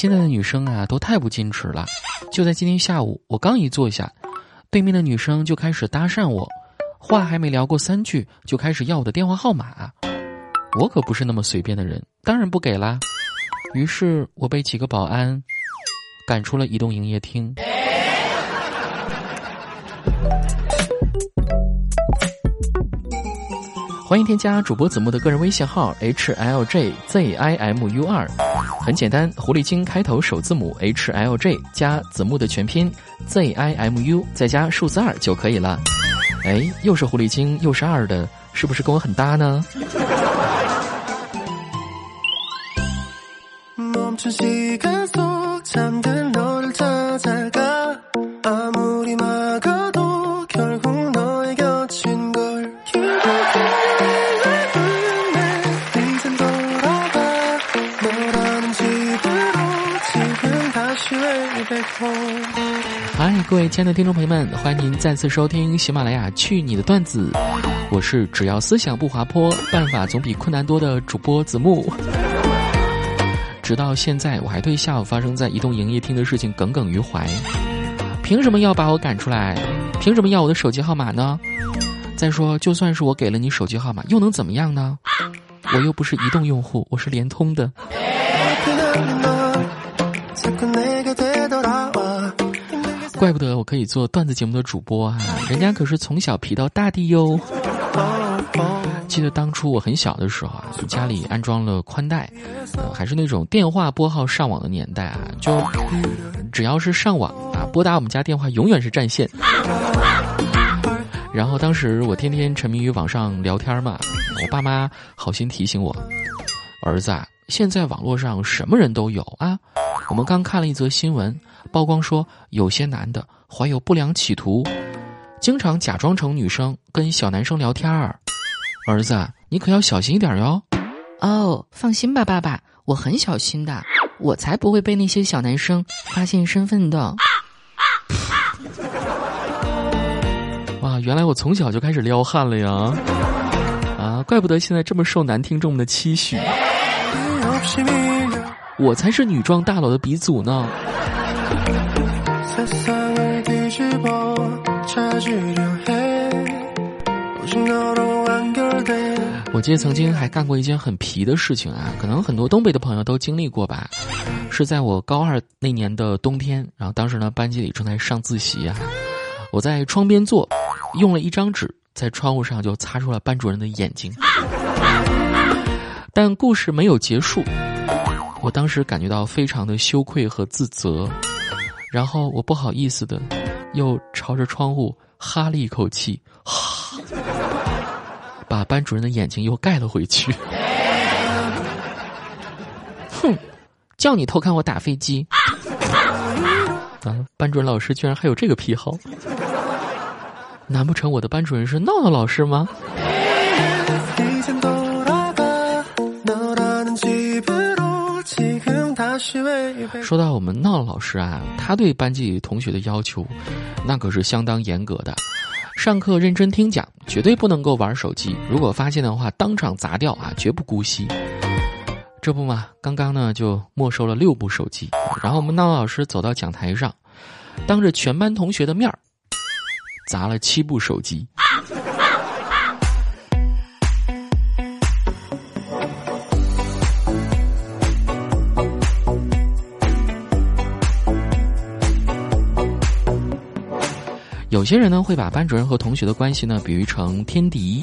现在的女生啊，都太不矜持了。就在今天下午，我刚一坐下，对面的女生就开始搭讪我，话还没聊过三句，就开始要我的电话号码。我可不是那么随便的人，当然不给啦。于是我被几个保安赶出了移动营业厅。欢迎添加主播子木的个人微信号 h l j z i m u 二，很简单，狐狸精开头首字母 h l j 加子木的全拼 z i m u 再加数字二就可以了。哎，又是狐狸精又是二的，是不是跟我很搭呢？各位亲爱的听众朋友们，欢迎您再次收听喜马拉雅《去你的段子》，我是只要思想不滑坡，办法总比困难多的主播子木。直到现在，我还对下午发生在移动营业厅的事情耿耿于怀。凭什么要把我赶出来？凭什么要我的手机号码呢？再说，就算是我给了你手机号码，又能怎么样呢？我又不是移动用户，我是联通的。怪不得我可以做段子节目的主播啊！人家可是从小皮到大的哟。记得当初我很小的时候啊，家里安装了宽带，还是那种电话拨号上网的年代啊，就只要是上网啊，拨打我们家电话永远是占线。然后当时我天天沉迷于网上聊天嘛，我爸妈好心提醒我，儿子啊，现在网络上什么人都有啊。我们刚看了一则新闻。曝光说，有些男的怀有不良企图，经常假装成女生跟小男生聊天儿。儿子，你可要小心一点哟。哦，放心吧，爸爸，我很小心的，我才不会被那些小男生发现身份的。哇，原来我从小就开始撩汉了呀！啊，怪不得现在这么受男听众们的期许。我才是女装大佬的鼻祖呢。我记得曾经还干过一件很皮的事情啊，可能很多东北的朋友都经历过吧。是在我高二那年的冬天，然后当时呢班级里正在上自习啊，我在窗边坐，用了一张纸在窗户上就擦出了班主任的眼睛。但故事没有结束，我当时感觉到非常的羞愧和自责，然后我不好意思的又朝着窗户哈了一口气，哈。把班主任的眼睛又盖了回去。哼，叫你偷看我打飞机。啊，班主任老师居然还有这个癖好？难不成我的班主任是闹闹老师吗？说到我们闹闹老师啊，他对班级同学的要求，那可是相当严格的。上课认真听讲，绝对不能够玩手机。如果发现的话，当场砸掉啊，绝不姑息。这不嘛，刚刚呢就没收了六部手机。然后我们闹老师走到讲台上，当着全班同学的面儿，砸了七部手机。有些人呢会把班主任和同学的关系呢比喻成天敌，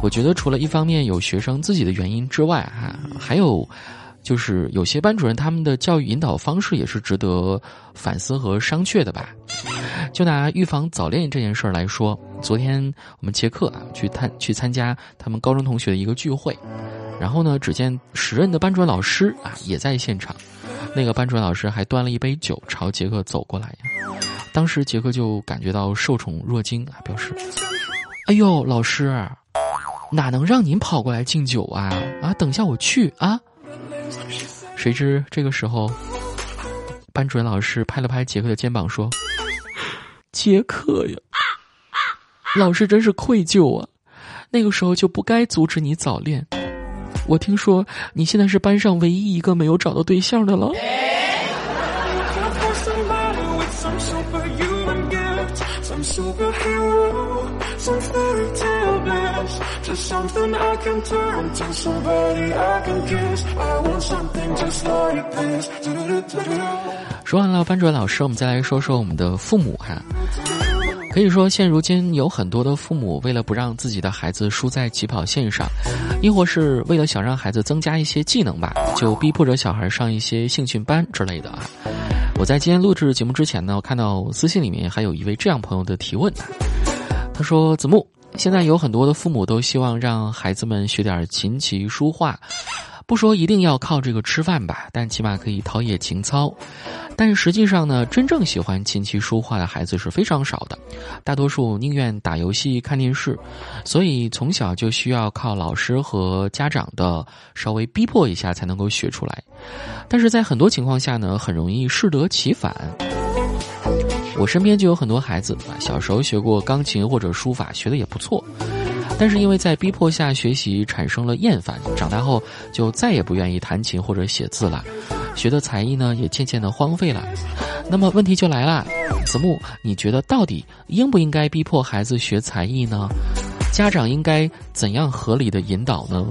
我觉得除了一方面有学生自己的原因之外，哈，还有，就是有些班主任他们的教育引导方式也是值得反思和商榷的吧。就拿预防早恋这件事儿来说，昨天我们杰克啊去参去参加他们高中同学的一个聚会，然后呢，只见时任的班主任老师啊也在现场，那个班主任老师还端了一杯酒朝杰克走过来呀。当时杰克就感觉到受宠若惊啊，表示：“哎呦，老师，哪能让您跑过来敬酒啊？啊，等下我去啊。”谁知这个时候，班主任老师拍了拍杰克的肩膀说：“杰克呀，老师真是愧疚啊，那个时候就不该阻止你早恋。我听说你现在是班上唯一一个没有找到对象的了。说完了班主任老师我们再来说说我们的父母哈。啊可以说，现如今有很多的父母为了不让自己的孩子输在起跑线上，亦或是为了想让孩子增加一些技能吧，就逼迫着小孩上一些兴趣班之类的啊。我在今天录制节目之前呢，我看到私信里面还有一位这样朋友的提问，他说：“子木，现在有很多的父母都希望让孩子们学点琴棋书画。”不说一定要靠这个吃饭吧，但起码可以陶冶情操。但实际上呢，真正喜欢琴棋书画的孩子是非常少的，大多数宁愿打游戏、看电视。所以从小就需要靠老师和家长的稍微逼迫一下才能够学出来。但是在很多情况下呢，很容易适得其反。我身边就有很多孩子，小时候学过钢琴或者书法，学的也不错。但是因为在逼迫下学习产生了厌烦，长大后就再也不愿意弹琴或者写字了，学的才艺呢也渐渐的荒废了。那么问题就来了，子木，你觉得到底应不应该逼迫孩子学才艺呢？家长应该怎样合理的引导呢？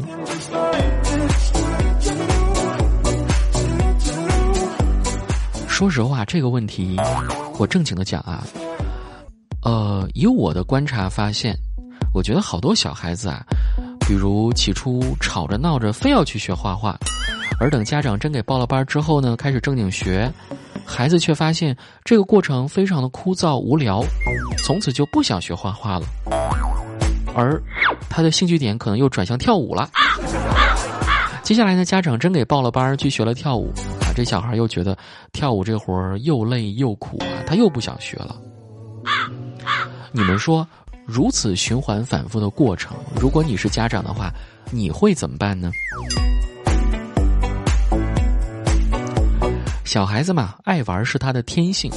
说实话，这个问题我正经的讲啊，呃，以我的观察发现。我觉得好多小孩子啊，比如起初吵着闹着非要去学画画，而等家长真给报了班之后呢，开始正经学，孩子却发现这个过程非常的枯燥无聊，从此就不想学画画了，而他的兴趣点可能又转向跳舞了。接下来呢，家长真给报了班去学了跳舞，啊，这小孩又觉得跳舞这活儿又累又苦啊，他又不想学了。你们说？如此循环反复的过程，如果你是家长的话，你会怎么办呢？小孩子嘛，爱玩是他的天性。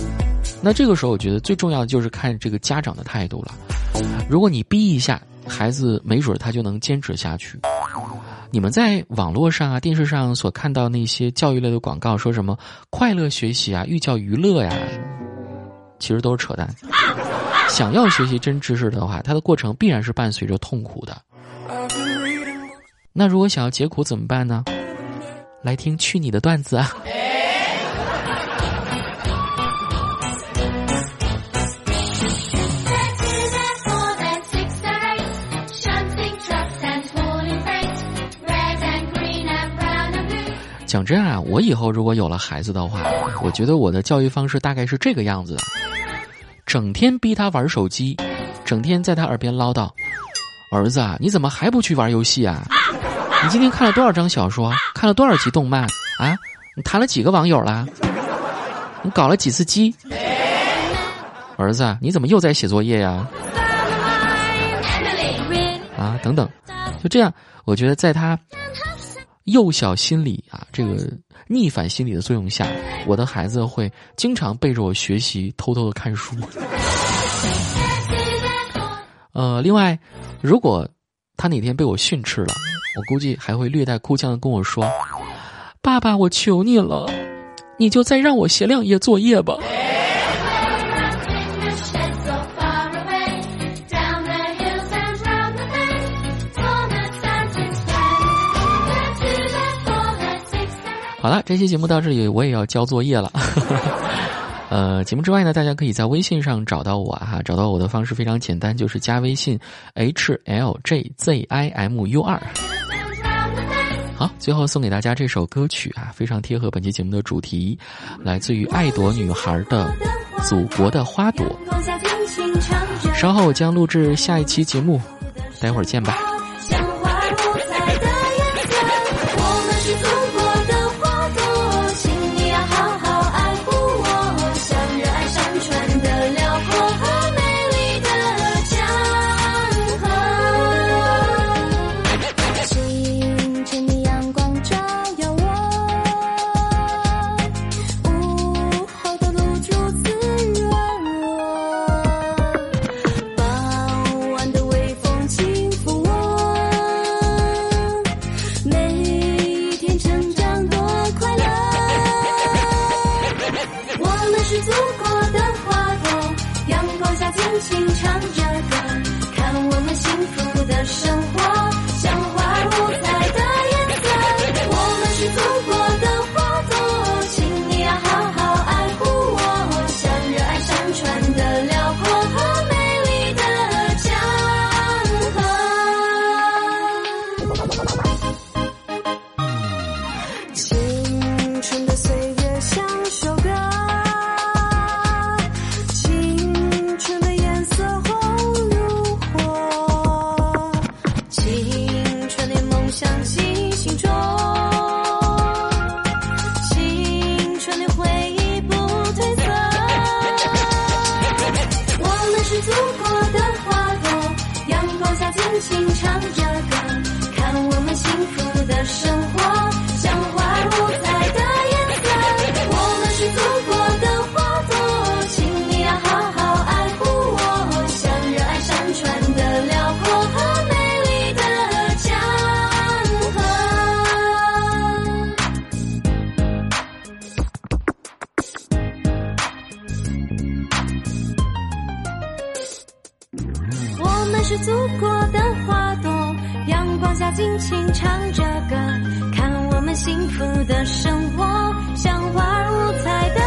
那这个时候，我觉得最重要的就是看这个家长的态度了。如果你逼一下孩子，没准他就能坚持下去。你们在网络上啊、电视上所看到那些教育类的广告，说什么快乐学习啊、寓教于乐呀，其实都是扯淡。想要学习真知识的话，它的过程必然是伴随着痛苦的。那如果想要解苦怎么办呢？来听去你的段子啊！讲真啊，我以后如果有了孩子的话，我觉得我的教育方式大概是这个样子的。整天逼他玩手机，整天在他耳边唠叨：“儿子啊，你怎么还不去玩游戏啊？你今天看了多少章小说？看了多少集动漫？啊，你谈了几个网友了？你搞了几次基？儿子，你怎么又在写作业呀？啊，等等，就这样，我觉得在他幼小心理啊，这个。”逆反心理的作用下，我的孩子会经常背着我学习，偷偷的看书。呃，另外，如果他哪天被我训斥了，我估计还会略带哭腔的跟我说：“爸爸，我求你了，你就再让我写两页作业吧。”好了，这期节目到这里，我也要交作业了。呃，节目之外呢，大家可以在微信上找到我哈，找到我的方式非常简单，就是加微信 h l j z i m u 二。好，最后送给大家这首歌曲啊，非常贴合本期节目的主题，来自于爱朵女孩的《祖国的花朵》。稍后我将录制下一期节目，待会儿见吧。唱着歌看我们幸福的生活像花儿五彩的